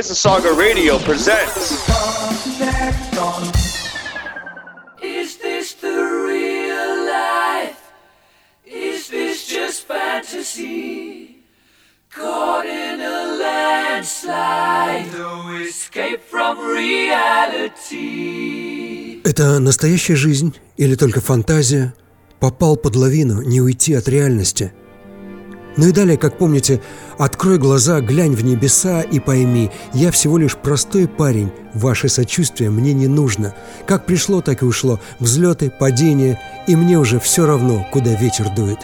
Mississauga Radio presents. Is this the real life? Is this just fantasy? Caught in a landslide, no escape from reality. Это настоящая жизнь или только фантазия? Попал под лавину, не уйти от реальности. Ну и далее, как помните, открой глаза, глянь в небеса и пойми, я всего лишь простой парень, ваше сочувствие мне не нужно. Как пришло, так и ушло, взлеты, падения, и мне уже все равно, куда ветер дует.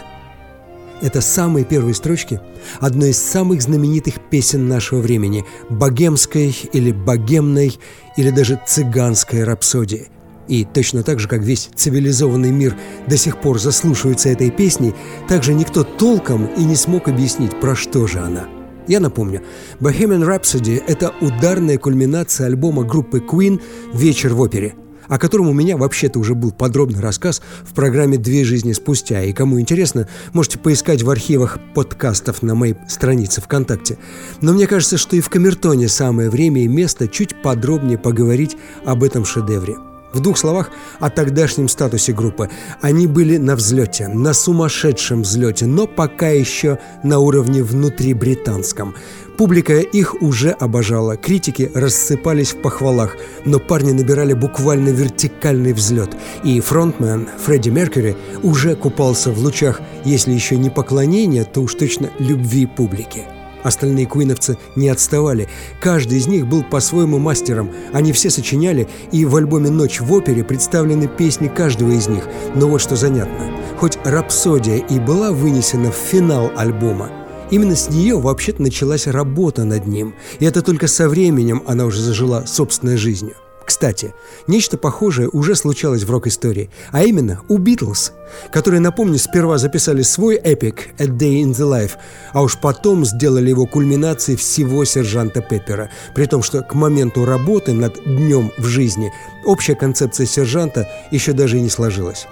Это самые первые строчки одной из самых знаменитых песен нашего времени – богемской или богемной, или даже цыганской рапсодии – и точно так же, как весь цивилизованный мир до сих пор заслушивается этой песней, также никто толком и не смог объяснить, про что же она. Я напомню, Bohemian Rhapsody – это ударная кульминация альбома группы Queen «Вечер в опере», о котором у меня вообще-то уже был подробный рассказ в программе «Две жизни спустя». И кому интересно, можете поискать в архивах подкастов на моей странице ВКонтакте. Но мне кажется, что и в Камертоне самое время и место чуть подробнее поговорить об этом шедевре. В двух словах о тогдашнем статусе группы. Они были на взлете, на сумасшедшем взлете, но пока еще на уровне внутрибританском. Публика их уже обожала, критики рассыпались в похвалах, но парни набирали буквально вертикальный взлет, и фронтмен Фредди Меркьюри уже купался в лучах, если еще не поклонения, то уж точно любви публики. Остальные куиновцы не отставали. Каждый из них был по-своему мастером. Они все сочиняли, и в альбоме «Ночь в опере» представлены песни каждого из них. Но вот что занятно. Хоть «Рапсодия» и была вынесена в финал альбома, именно с нее вообще-то началась работа над ним. И это только со временем она уже зажила собственной жизнью. Кстати, нечто похожее уже случалось в рок-истории, а именно у Битлз, которые, напомню, сперва записали свой эпик «A Day in the Life», а уж потом сделали его кульминацией всего сержанта Пеппера, при том, что к моменту работы над «Днем в жизни» общая концепция сержанта еще даже и не сложилась.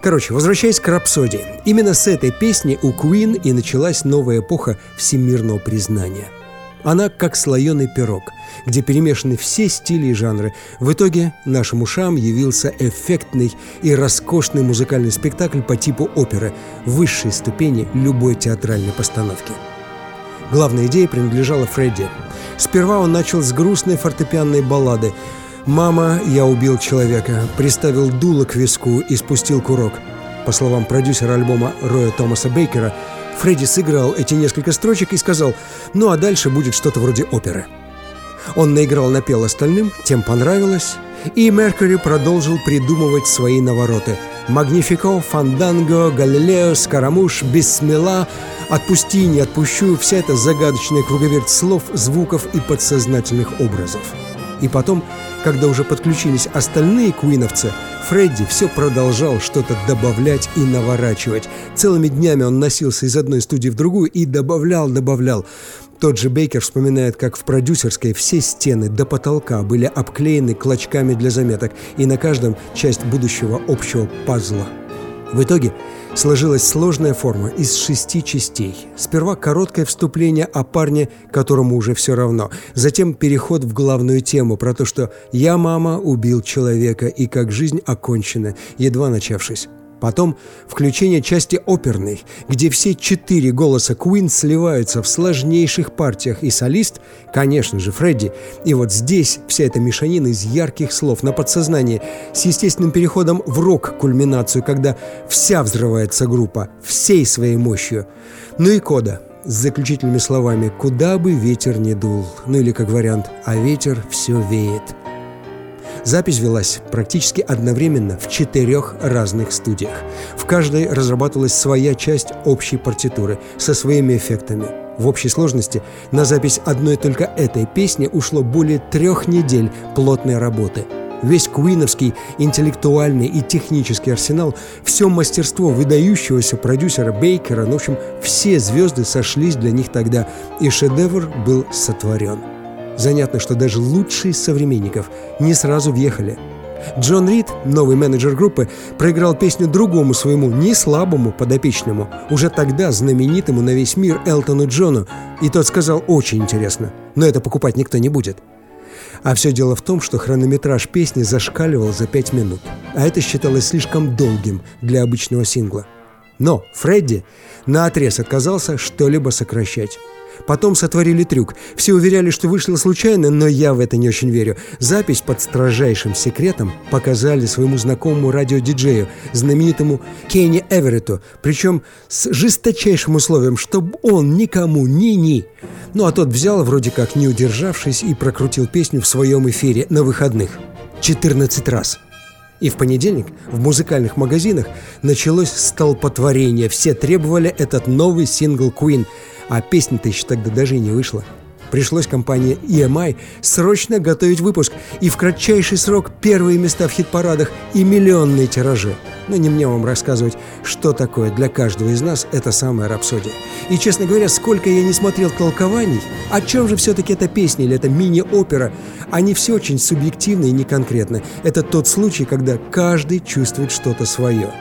Короче, возвращаясь к рапсодии, именно с этой песни у Queen и началась новая эпоха всемирного признания. Она как слоеный пирог, где перемешаны все стили и жанры. В итоге нашим ушам явился эффектный и роскошный музыкальный спектакль по типу оперы, высшей ступени любой театральной постановки. Главная идея принадлежала Фредди. Сперва он начал с грустной фортепианной баллады «Мама, я убил человека», приставил дуло к виску и спустил курок. По словам продюсера альбома Роя Томаса Бейкера, Фредди сыграл эти несколько строчек и сказал «Ну а дальше будет что-то вроде оперы». Он наиграл напел остальным, тем понравилось, и Меркьюри продолжил придумывать свои навороты. «Магнифико», «Фанданго», «Галилео», «Скоромуш», «Бессмела», «Отпусти, не отпущу» — вся эта загадочная круговерть слов, звуков и подсознательных образов. И потом, когда уже подключились остальные куиновцы, Фредди все продолжал что-то добавлять и наворачивать. Целыми днями он носился из одной студии в другую и добавлял, добавлял. Тот же Бейкер вспоминает, как в продюсерской все стены до потолка были обклеены клочками для заметок, и на каждом часть будущего общего пазла. В итоге сложилась сложная форма из шести частей. Сперва короткое вступление о парне, которому уже все равно. Затем переход в главную тему про то, что «я, мама, убил человека» и как жизнь окончена, едва начавшись. Потом включение части оперной, где все четыре голоса Queen сливаются в сложнейших партиях, и солист, конечно же, Фредди. И вот здесь вся эта мешанина из ярких слов на подсознании с естественным переходом в рок-кульминацию, когда вся взрывается группа, всей своей мощью. Ну и кода с заключительными словами «Куда бы ветер не дул», ну или как вариант «А ветер все веет». Запись велась практически одновременно в четырех разных студиях. В каждой разрабатывалась своя часть общей партитуры со своими эффектами. В общей сложности на запись одной только этой песни ушло более трех недель плотной работы. Весь куиновский интеллектуальный и технический арсенал, все мастерство выдающегося продюсера Бейкера, ну, в общем, все звезды сошлись для них тогда, и шедевр был сотворен. Занятно, что даже лучшие из современников не сразу въехали. Джон Рид, новый менеджер группы, проиграл песню другому своему, не слабому подопечному, уже тогда знаменитому на весь мир Элтону Джону, и тот сказал «очень интересно, но это покупать никто не будет». А все дело в том, что хронометраж песни зашкаливал за пять минут, а это считалось слишком долгим для обычного сингла. Но Фредди на отрез отказался что-либо сокращать. Потом сотворили трюк. Все уверяли, что вышло случайно, но я в это не очень верю. Запись под строжайшим секретом показали своему знакомому радиодиджею, знаменитому Кенни Эверетту, причем с жесточайшим условием, чтобы он никому ни-ни. Ну а тот взял, вроде как не удержавшись, и прокрутил песню в своем эфире на выходных. 14 раз. И в понедельник в музыкальных магазинах началось столпотворение. Все требовали этот новый сингл Queen, а песня-то еще тогда даже и не вышла. Пришлось компании EMI срочно готовить выпуск и в кратчайший срок первые места в хит-парадах и миллионные тиражи. Но не мне вам рассказывать, что такое для каждого из нас эта самая рапсодия. И, честно говоря, сколько я не смотрел толкований, о чем же все-таки эта песня или эта мини-опера, они все очень субъективны и неконкретны. Это тот случай, когда каждый чувствует что-то свое.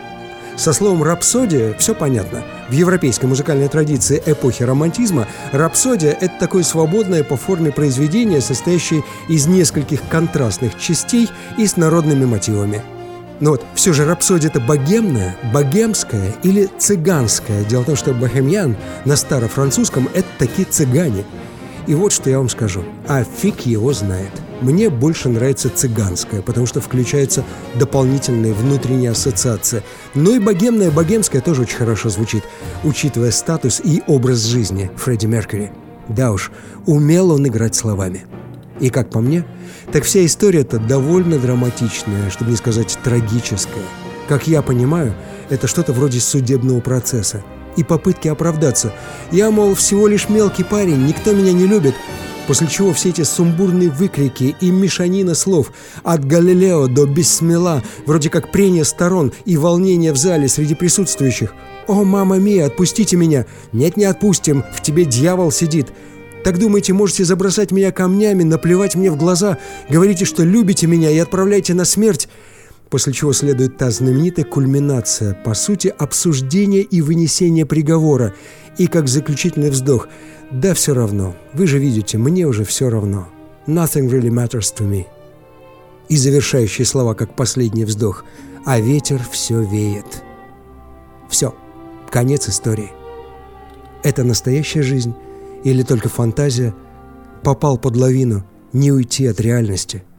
Со словом «рапсодия» все понятно. В европейской музыкальной традиции эпохи романтизма рапсодия – это такое свободное по форме произведение, состоящее из нескольких контрастных частей и с народными мотивами. Но вот все же рапсодия это богемная, богемская или цыганская. Дело в том, что богемьян на старофранцузском – это такие цыгане. И вот что я вам скажу. А фиг его знает. Мне больше нравится цыганская, потому что включается дополнительная внутренняя ассоциация. Но и богемная, богемская тоже очень хорошо звучит, учитывая статус и образ жизни Фредди Меркьюри. Да уж, умел он играть словами. И как по мне, так вся история-то довольно драматичная, чтобы не сказать трагическая. Как я понимаю, это что-то вроде судебного процесса. И попытки оправдаться. Я, мол, всего лишь мелкий парень, никто меня не любит, После чего все эти сумбурные выкрики и мешанина слов от Галилео до Бессмела, вроде как прение сторон и волнение в зале среди присутствующих. «О, мама мия, отпустите меня!» «Нет, не отпустим, в тебе дьявол сидит!» Так думаете, можете забросать меня камнями, наплевать мне в глаза, говорите, что любите меня и отправляйте на смерть?» После чего следует та знаменитая кульминация, по сути, обсуждение и вынесение приговора. И как заключительный вздох – да все равно. Вы же видите, мне уже все равно. Nothing really matters to me. И завершающие слова, как последний вздох. А ветер все веет. Все. Конец истории. Это настоящая жизнь или только фантазия? Попал под лавину, не уйти от реальности –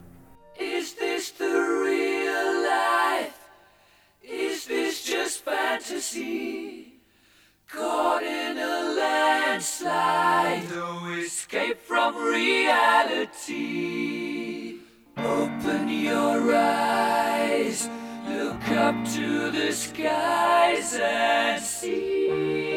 up to the skies and see.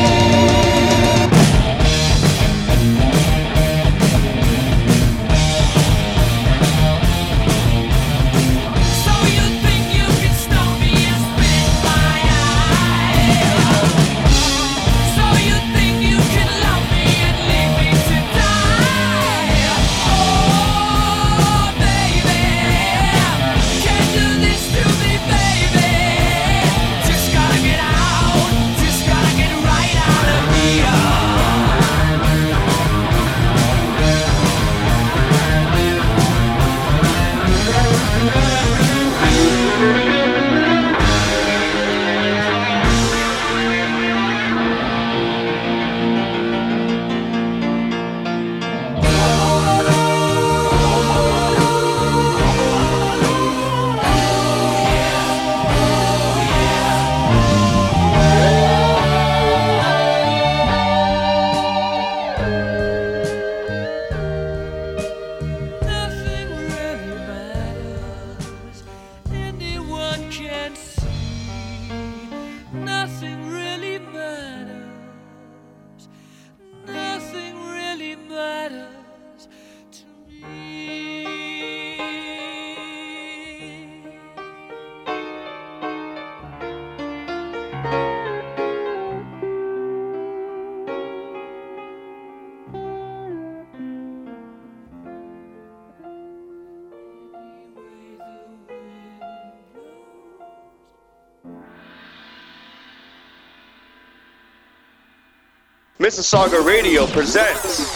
Mississauga Radio presents